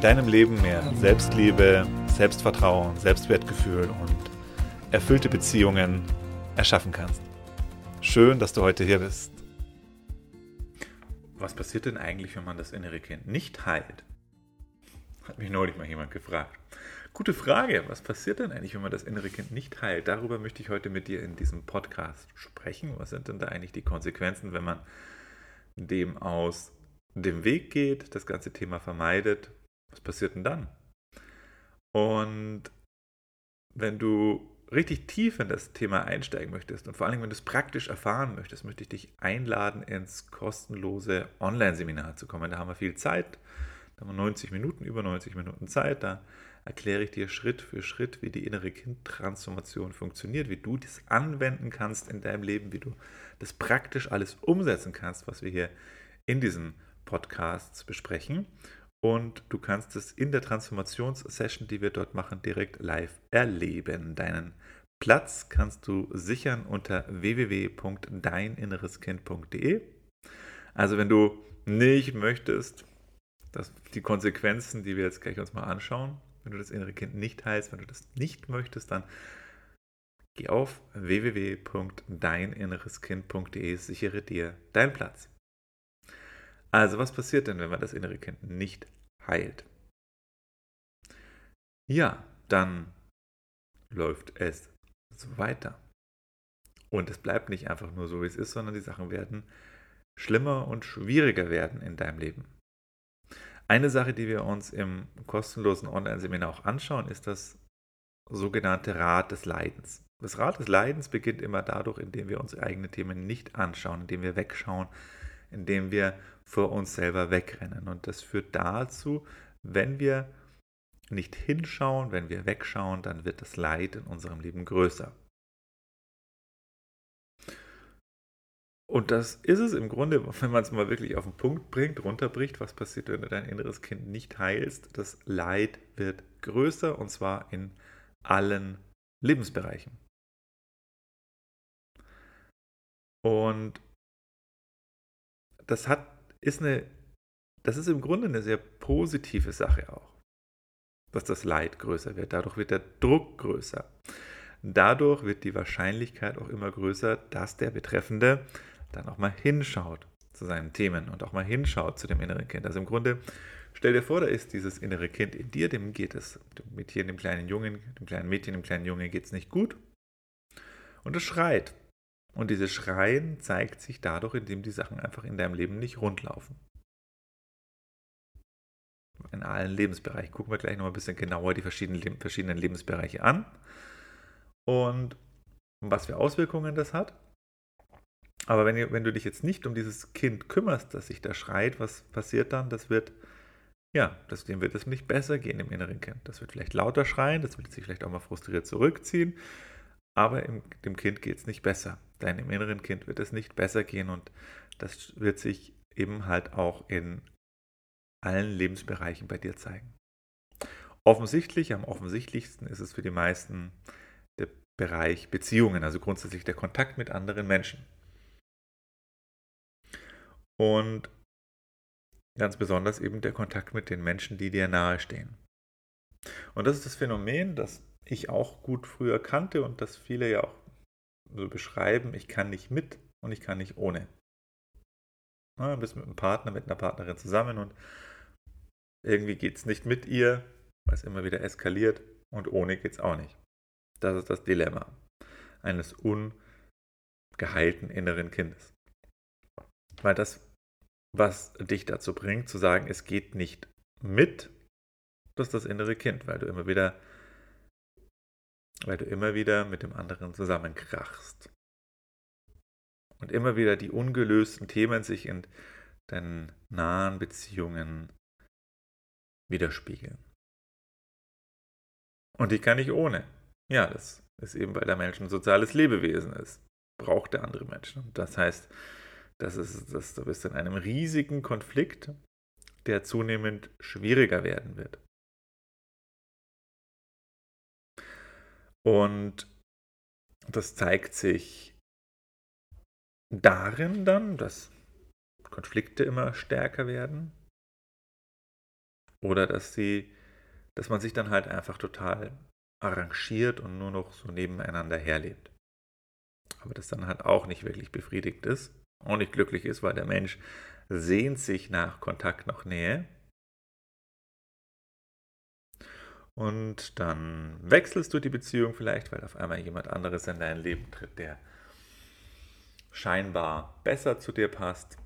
deinem Leben mehr Selbstliebe, Selbstvertrauen, Selbstwertgefühl und erfüllte Beziehungen erschaffen kannst. Schön, dass du heute hier bist. Was passiert denn eigentlich, wenn man das innere Kind nicht heilt? Hat mich neulich mal jemand gefragt. Gute Frage. Was passiert denn eigentlich, wenn man das innere Kind nicht heilt? Darüber möchte ich heute mit dir in diesem Podcast sprechen. Was sind denn da eigentlich die Konsequenzen, wenn man dem aus dem Weg geht, das ganze Thema vermeidet was passiert denn dann? Und wenn du richtig tief in das Thema einsteigen möchtest und vor allem, wenn du es praktisch erfahren möchtest, möchte ich dich einladen, ins kostenlose Online-Seminar zu kommen. Da haben wir viel Zeit. Da haben wir 90 Minuten, über 90 Minuten Zeit. Da erkläre ich dir Schritt für Schritt, wie die innere Kindtransformation funktioniert, wie du das anwenden kannst in deinem Leben, wie du das praktisch alles umsetzen kannst, was wir hier in diesen Podcasts besprechen. Und du kannst es in der Transformationssession, die wir dort machen, direkt live erleben. Deinen Platz kannst du sichern unter www.deininnereskind.de. Also wenn du nicht möchtest, dass die Konsequenzen, die wir jetzt gleich uns mal anschauen, wenn du das innere Kind nicht heilst, wenn du das nicht möchtest, dann geh auf www.deininnereskind.de, sichere dir deinen Platz. Also was passiert denn, wenn man das innere Kind nicht heilt? Ja, dann läuft es so weiter. Und es bleibt nicht einfach nur so, wie es ist, sondern die Sachen werden schlimmer und schwieriger werden in deinem Leben. Eine Sache, die wir uns im kostenlosen Online-Seminar auch anschauen, ist das sogenannte Rad des Leidens. Das Rad des Leidens beginnt immer dadurch, indem wir unsere eigenen Themen nicht anschauen, indem wir wegschauen, indem wir vor uns selber wegrennen. Und das führt dazu, wenn wir nicht hinschauen, wenn wir wegschauen, dann wird das Leid in unserem Leben größer. Und das ist es im Grunde, wenn man es mal wirklich auf den Punkt bringt, runterbricht, was passiert, wenn du dein inneres Kind nicht heilst. Das Leid wird größer und zwar in allen Lebensbereichen. Und das hat, ist eine, das ist im Grunde eine sehr positive Sache auch, dass das Leid größer wird. Dadurch wird der Druck größer. Dadurch wird die Wahrscheinlichkeit auch immer größer, dass der Betreffende dann auch mal hinschaut zu seinen Themen und auch mal hinschaut zu dem inneren Kind. Also im Grunde, stell dir vor, da ist dieses innere Kind in dir, dem geht es, mit hier dem kleinen Jungen, dem kleinen Mädchen, dem kleinen Jungen geht es nicht gut. Und es schreit. Und dieses Schreien zeigt sich dadurch, indem die Sachen einfach in deinem Leben nicht rundlaufen. In allen Lebensbereichen. Gucken wir gleich noch ein bisschen genauer die verschiedenen, verschiedenen Lebensbereiche an und was für Auswirkungen das hat. Aber wenn, wenn du dich jetzt nicht um dieses Kind kümmerst, das sich da schreit, was passiert dann? Das wird, ja, das, dem wird es nicht besser gehen im inneren Kind. Das wird vielleicht lauter schreien, das wird sich vielleicht auch mal frustriert zurückziehen, aber im, dem Kind geht es nicht besser deinem inneren Kind wird es nicht besser gehen und das wird sich eben halt auch in allen Lebensbereichen bei dir zeigen. Offensichtlich, am offensichtlichsten ist es für die meisten der Bereich Beziehungen, also grundsätzlich der Kontakt mit anderen Menschen. Und ganz besonders eben der Kontakt mit den Menschen, die dir nahestehen. Und das ist das Phänomen, das ich auch gut früher kannte und das viele ja auch so beschreiben, ich kann nicht mit und ich kann nicht ohne. Ja, du bist mit einem Partner, mit einer Partnerin zusammen und irgendwie geht es nicht mit ihr, weil es immer wieder eskaliert und ohne geht es auch nicht. Das ist das Dilemma eines ungeheilten inneren Kindes. Weil das, was dich dazu bringt, zu sagen, es geht nicht mit, das ist das innere Kind, weil du immer wieder weil du immer wieder mit dem anderen zusammenkrachst. Und immer wieder die ungelösten Themen sich in deinen nahen Beziehungen widerspiegeln. Und die kann ich ohne. Ja, das ist eben, weil der Mensch ein soziales Lebewesen ist. Braucht der andere Menschen. Und das heißt, das ist, das, du bist in einem riesigen Konflikt, der zunehmend schwieriger werden wird. Und das zeigt sich darin dann, dass Konflikte immer stärker werden oder dass sie, dass man sich dann halt einfach total arrangiert und nur noch so nebeneinander herlebt. Aber das dann halt auch nicht wirklich befriedigt ist, auch nicht glücklich ist, weil der Mensch sehnt sich nach Kontakt, nach Nähe Und dann wechselst du die Beziehung vielleicht, weil auf einmal jemand anderes in dein Leben tritt, der scheinbar besser zu dir passt.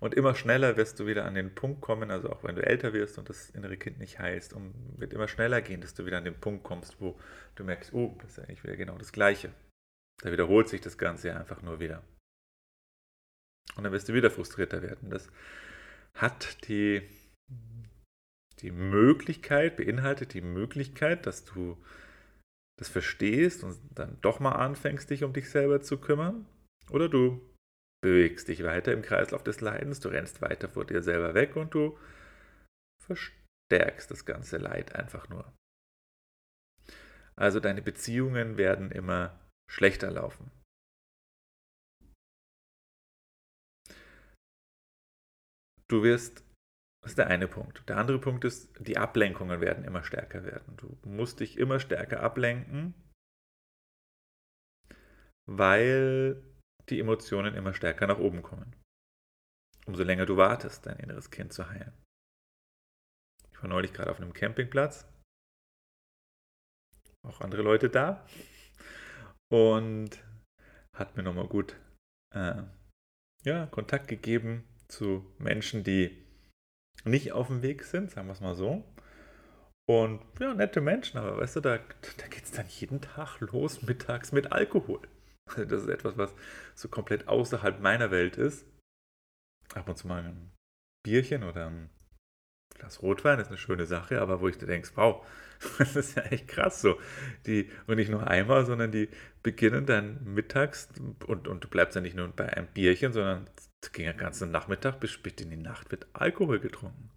Und immer schneller wirst du wieder an den Punkt kommen, also auch wenn du älter wirst und das innere Kind nicht heilst, um, wird immer schneller gehen, dass du wieder an den Punkt kommst, wo du merkst, oh, das ist eigentlich wieder genau das Gleiche. Da wiederholt sich das Ganze einfach nur wieder. Und dann wirst du wieder frustrierter werden. Das hat die die Möglichkeit, beinhaltet die Möglichkeit, dass du das verstehst und dann doch mal anfängst, dich um dich selber zu kümmern. Oder du bewegst dich weiter im Kreislauf des Leidens, du rennst weiter vor dir selber weg und du verstärkst das ganze Leid einfach nur. Also deine Beziehungen werden immer schlechter laufen. Du wirst das ist der eine Punkt. Der andere Punkt ist, die Ablenkungen werden immer stärker werden. Du musst dich immer stärker ablenken, weil die Emotionen immer stärker nach oben kommen. Umso länger du wartest, dein inneres Kind zu heilen. Ich war neulich gerade auf einem Campingplatz. Auch andere Leute da. Und hat mir nochmal gut äh, ja, Kontakt gegeben zu Menschen, die nicht auf dem Weg sind, sagen wir es mal so. Und ja, nette Menschen, aber weißt du, da, da geht es dann jeden Tag los, mittags mit Alkohol. Also das ist etwas, was so komplett außerhalb meiner Welt ist. Ab und zu mal ein Bierchen oder ein Glas Rotwein ist eine schöne Sache, aber wo ich dir denkst, wow, das ist ja echt krass so. Die, und nicht nur einmal, sondern die beginnen dann mittags und, und du bleibst ja nicht nur bei einem Bierchen, sondern es ging den ganzen Nachmittag bis spät in die Nacht wird Alkohol getrunken.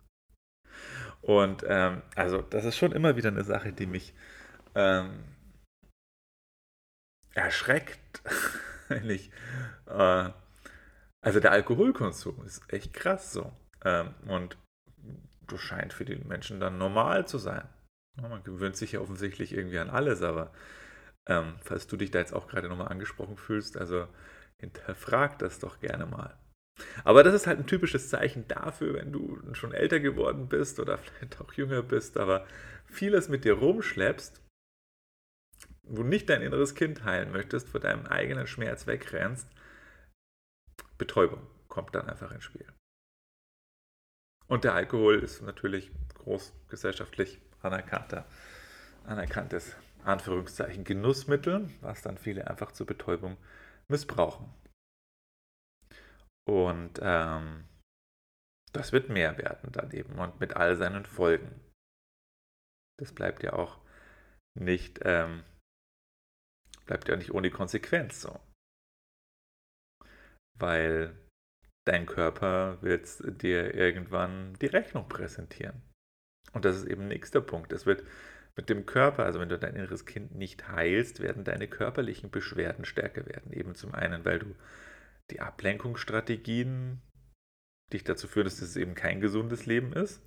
Und ähm, also das ist schon immer wieder eine Sache, die mich ähm, erschreckt. ich, äh, also der Alkoholkonsum ist echt krass so. Ähm, und das scheint für die Menschen dann normal zu sein. Man gewöhnt sich ja offensichtlich irgendwie an alles, aber ähm, falls du dich da jetzt auch gerade nochmal angesprochen fühlst, also hinterfrag das doch gerne mal. Aber das ist halt ein typisches Zeichen dafür, wenn du schon älter geworden bist oder vielleicht auch jünger bist, aber vieles mit dir rumschleppst, wo nicht dein inneres Kind heilen möchtest, vor deinem eigenen Schmerz wegrennst, Betäubung kommt dann einfach ins Spiel. Und der Alkohol ist natürlich groß gesellschaftlich anerkannter, anerkanntes Anführungszeichen Genussmittel, was dann viele einfach zur Betäubung missbrauchen. Und ähm, das wird mehr werden dann eben und mit all seinen Folgen. Das bleibt ja auch nicht, ähm, bleibt ja nicht ohne Konsequenz so. Weil dein Körper wird dir irgendwann die Rechnung präsentieren. Und das ist eben nächster Punkt. Es wird mit dem Körper, also wenn du dein inneres Kind nicht heilst, werden deine körperlichen Beschwerden stärker werden. Eben zum einen, weil du die Ablenkungsstrategien dich dazu führen, dass es eben kein gesundes Leben ist.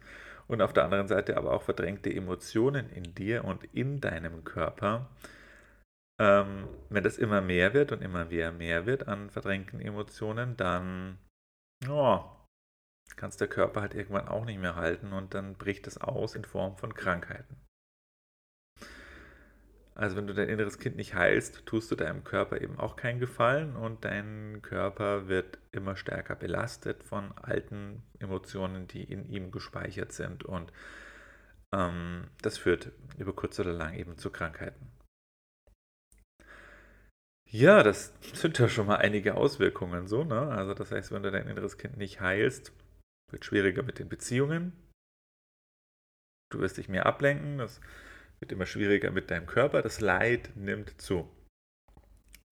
Und auf der anderen Seite aber auch verdrängte Emotionen in dir und in deinem Körper. Ähm, wenn das immer mehr wird und immer mehr, mehr wird an verdrängten Emotionen, dann oh, es der Körper halt irgendwann auch nicht mehr halten und dann bricht es aus in Form von Krankheiten. Also wenn du dein inneres Kind nicht heilst, tust du deinem Körper eben auch keinen Gefallen und dein Körper wird immer stärker belastet von alten Emotionen, die in ihm gespeichert sind und ähm, das führt über kurz oder lang eben zu Krankheiten. Ja, das sind ja schon mal einige Auswirkungen so, ne? Also das heißt, wenn du dein inneres Kind nicht heilst, wird schwieriger mit den Beziehungen, Du wirst dich mehr ablenken, das wird immer schwieriger mit deinem Körper, das Leid nimmt zu.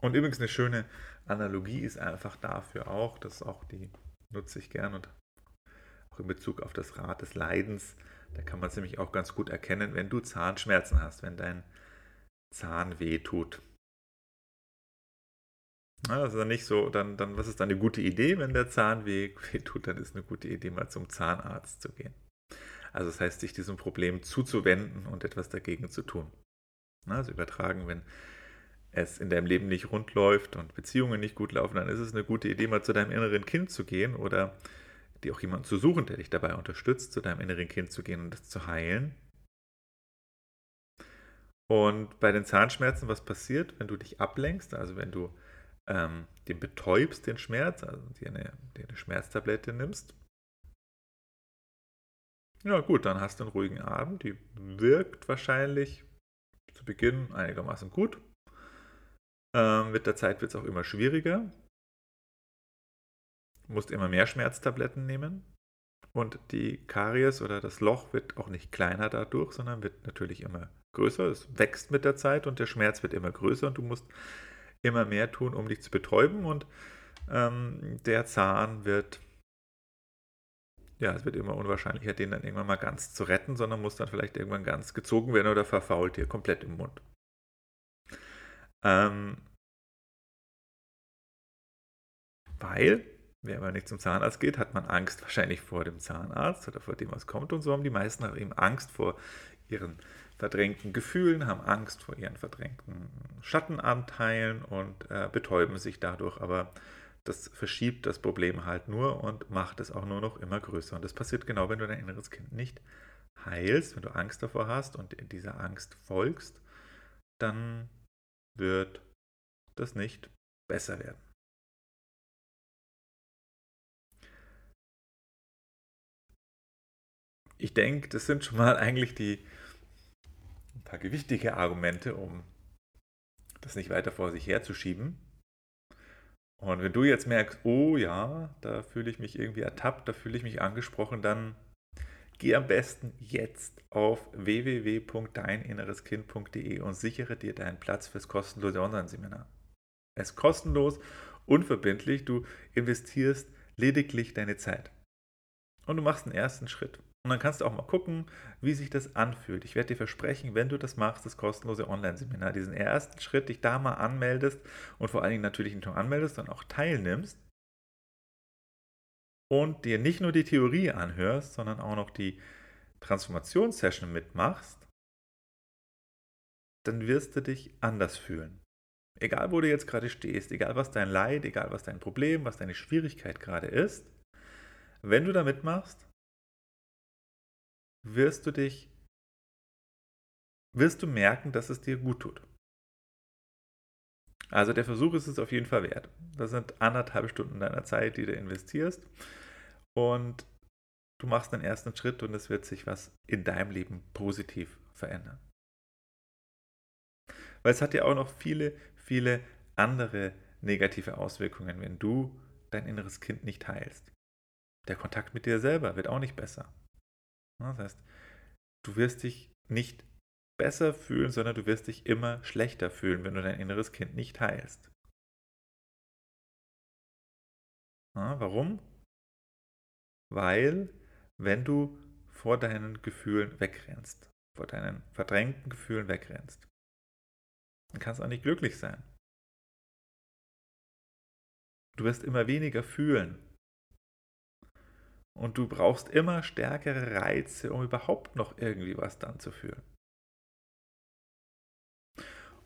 Und übrigens eine schöne Analogie ist einfach dafür auch, das auch die nutze ich gern und auch in Bezug auf das Rad des Leidens, da kann man es nämlich auch ganz gut erkennen, wenn du Zahnschmerzen hast, wenn dein Zahn weh tut. Das ist dann nicht so, dann, dann, was ist dann eine gute Idee, wenn der Zahn weh tut, dann ist eine gute Idee, mal zum Zahnarzt zu gehen. Also das heißt, sich diesem Problem zuzuwenden und etwas dagegen zu tun. Also übertragen, wenn es in deinem Leben nicht rund läuft und Beziehungen nicht gut laufen, dann ist es eine gute Idee, mal zu deinem inneren Kind zu gehen oder dir auch jemanden zu suchen, der dich dabei unterstützt, zu deinem inneren Kind zu gehen und das zu heilen. Und bei den Zahnschmerzen, was passiert, wenn du dich ablenkst, also wenn du ähm, den betäubst, den Schmerz, also dir eine, dir eine Schmerztablette nimmst, ja gut, dann hast du einen ruhigen Abend, die wirkt wahrscheinlich zu Beginn einigermaßen gut. Ähm, mit der Zeit wird es auch immer schwieriger. Du musst immer mehr Schmerztabletten nehmen. Und die Karies oder das Loch wird auch nicht kleiner dadurch, sondern wird natürlich immer größer. Es wächst mit der Zeit und der Schmerz wird immer größer und du musst immer mehr tun, um dich zu betäuben. Und ähm, der Zahn wird, ja, es wird immer unwahrscheinlicher, den dann irgendwann mal ganz zu retten, sondern muss dann vielleicht irgendwann ganz gezogen werden oder verfault dir komplett im Mund. Ähm, weil, wenn man nicht zum Zahnarzt geht, hat man Angst wahrscheinlich vor dem Zahnarzt oder vor dem, was kommt. Und so haben die meisten eben Angst vor ihren verdrängten Gefühlen, haben Angst vor ihren verdrängten Schattenanteilen und äh, betäuben sich dadurch. Aber das verschiebt das Problem halt nur und macht es auch nur noch immer größer. Und das passiert genau, wenn du dein inneres Kind nicht heilst, wenn du Angst davor hast und dieser Angst folgst, dann wird das nicht besser werden. Ich denke, das sind schon mal eigentlich die ein paar gewichtige Argumente, um das nicht weiter vor sich herzuschieben. Und wenn du jetzt merkst, oh ja, da fühle ich mich irgendwie ertappt, da fühle ich mich angesprochen, dann Geh am besten jetzt auf www.deininnereskind.de und sichere dir deinen Platz fürs kostenlose Online-Seminar. Es ist kostenlos, unverbindlich, du investierst lediglich deine Zeit. Und du machst einen ersten Schritt. Und dann kannst du auch mal gucken, wie sich das anfühlt. Ich werde dir versprechen, wenn du das machst, das kostenlose Online-Seminar, diesen ersten Schritt, dich da mal anmeldest und vor allen Dingen natürlich nicht nur anmeldest, sondern auch teilnimmst, und dir nicht nur die Theorie anhörst, sondern auch noch die Transformationssession mitmachst, dann wirst du dich anders fühlen. Egal, wo du jetzt gerade stehst, egal was dein Leid, egal was dein Problem, was deine Schwierigkeit gerade ist, wenn du da mitmachst, wirst du dich, wirst du merken, dass es dir gut tut. Also der Versuch ist es auf jeden Fall wert. Das sind anderthalb Stunden deiner Zeit, die du investierst. Und du machst den ersten Schritt und es wird sich was in deinem Leben positiv verändern. Weil es hat ja auch noch viele, viele andere negative Auswirkungen, wenn du dein inneres Kind nicht heilst. Der Kontakt mit dir selber wird auch nicht besser. Das heißt, du wirst dich nicht besser fühlen, sondern du wirst dich immer schlechter fühlen, wenn du dein inneres Kind nicht heilst. Ja, warum? Weil, wenn du vor deinen Gefühlen wegrennst, vor deinen verdrängten Gefühlen wegrennst, dann kannst du auch nicht glücklich sein. Du wirst immer weniger fühlen. Und du brauchst immer stärkere Reize, um überhaupt noch irgendwie was dann zu fühlen.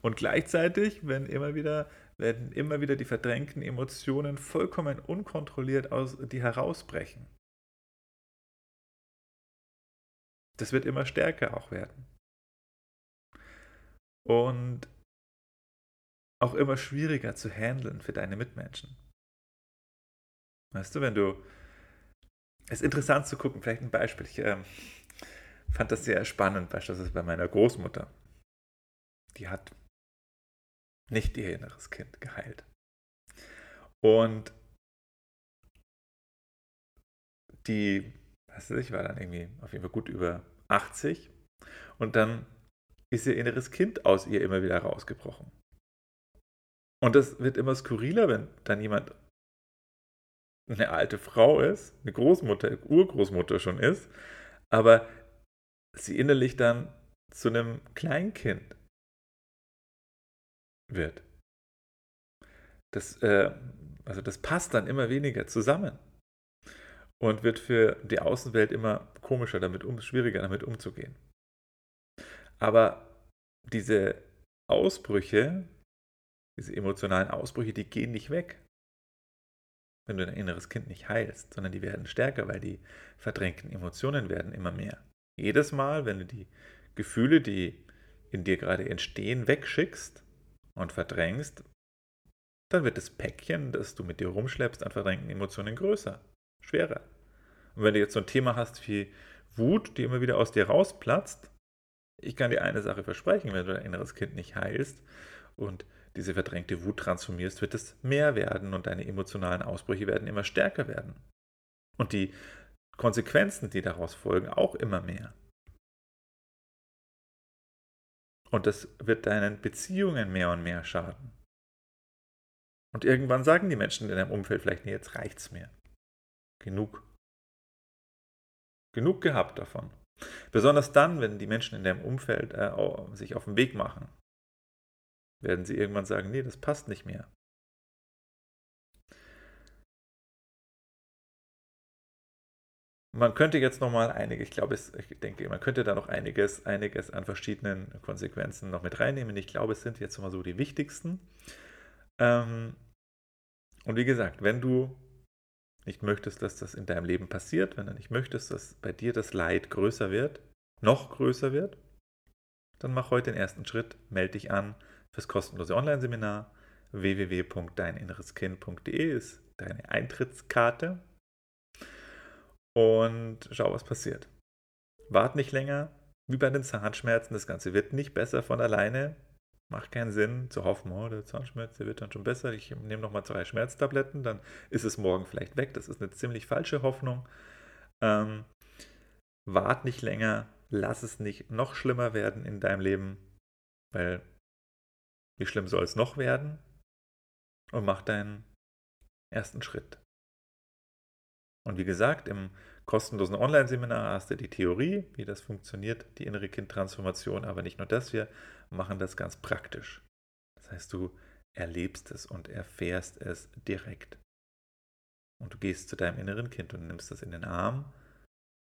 Und gleichzeitig werden immer wieder, werden immer wieder die verdrängten Emotionen vollkommen unkontrolliert aus dir herausbrechen. Das wird immer stärker auch werden. Und auch immer schwieriger zu handeln für deine Mitmenschen. Weißt du, wenn du. Ist interessant zu gucken, vielleicht ein Beispiel. Ich äh, fand das sehr spannend, beispielsweise bei meiner Großmutter. Die hat nicht ihr inneres Kind geheilt. Und die, weiß ich, war dann irgendwie auf jeden Fall gut über 80 und dann ist ihr inneres Kind aus ihr immer wieder rausgebrochen. Und das wird immer skurriler, wenn dann jemand eine alte Frau ist, eine Großmutter, Urgroßmutter schon ist, aber sie innerlich dann zu einem Kleinkind wird. Das, äh, also das passt dann immer weniger zusammen und wird für die Außenwelt immer komischer damit um, schwieriger damit umzugehen. Aber diese Ausbrüche, diese emotionalen Ausbrüche, die gehen nicht weg, wenn du dein inneres Kind nicht heilst, sondern die werden stärker, weil die verdrängten Emotionen werden immer mehr. Jedes Mal, wenn du die Gefühle, die in dir gerade entstehen, wegschickst und verdrängst, dann wird das Päckchen, das du mit dir rumschleppst, an verdrängten Emotionen größer, schwerer. Und wenn du jetzt so ein Thema hast wie Wut, die immer wieder aus dir rausplatzt, ich kann dir eine Sache versprechen, wenn du dein inneres Kind nicht heilst und diese verdrängte Wut transformierst, wird es mehr werden und deine emotionalen Ausbrüche werden immer stärker werden. Und die Konsequenzen, die daraus folgen, auch immer mehr. Und das wird deinen Beziehungen mehr und mehr schaden. Und irgendwann sagen die Menschen in deinem Umfeld vielleicht, nee, jetzt reicht's mir. Genug. Genug gehabt davon. Besonders dann, wenn die Menschen in deinem Umfeld äh, sich auf den Weg machen, werden sie irgendwann sagen, nee, das passt nicht mehr. Man könnte jetzt nochmal einige, ich glaube, ich denke, man könnte da noch einiges, einiges an verschiedenen Konsequenzen noch mit reinnehmen. Ich glaube, es sind jetzt mal so die wichtigsten. Ähm, und wie gesagt, wenn du nicht möchtest, dass das in deinem Leben passiert, wenn du nicht möchtest, dass bei dir das Leid größer wird, noch größer wird, dann mach heute den ersten Schritt, melde dich an fürs kostenlose Online-Seminar. www.deininnereskind.de ist deine Eintrittskarte und schau, was passiert. Wart nicht länger, wie bei den Zahnschmerzen, das Ganze wird nicht besser von alleine. Macht keinen Sinn zu hoffen, oh, der Zahnschmerz, der wird dann schon besser. Ich nehme nochmal zwei Schmerztabletten, dann ist es morgen vielleicht weg. Das ist eine ziemlich falsche Hoffnung. Ähm, wart nicht länger, lass es nicht noch schlimmer werden in deinem Leben, weil wie schlimm soll es noch werden? Und mach deinen ersten Schritt. Und wie gesagt, im kostenlosen Online-Seminar hast du die Theorie, wie das funktioniert, die innere Kindtransformation, aber nicht nur das, wir machen das ganz praktisch. Das heißt, du erlebst es und erfährst es direkt. Und du gehst zu deinem inneren Kind und nimmst das in den Arm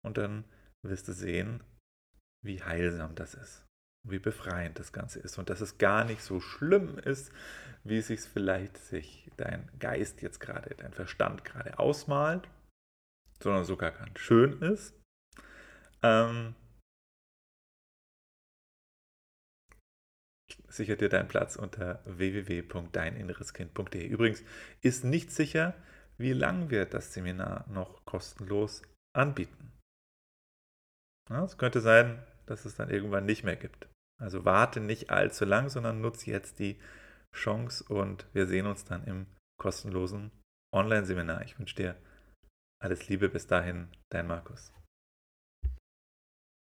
und dann wirst du sehen, wie heilsam das ist, wie befreiend das Ganze ist und dass es gar nicht so schlimm ist, wie sich vielleicht sich dein Geist jetzt gerade, dein Verstand gerade ausmalt sondern sogar ganz schön ist. Ähm, sichert dir deinen Platz unter www.deininnereskind.de. Übrigens ist nicht sicher, wie lange wir das Seminar noch kostenlos anbieten. Ja, es könnte sein, dass es dann irgendwann nicht mehr gibt. Also warte nicht allzu lang, sondern nutze jetzt die Chance und wir sehen uns dann im kostenlosen Online-Seminar. Ich wünsche dir alles Liebe bis dahin, dein Markus.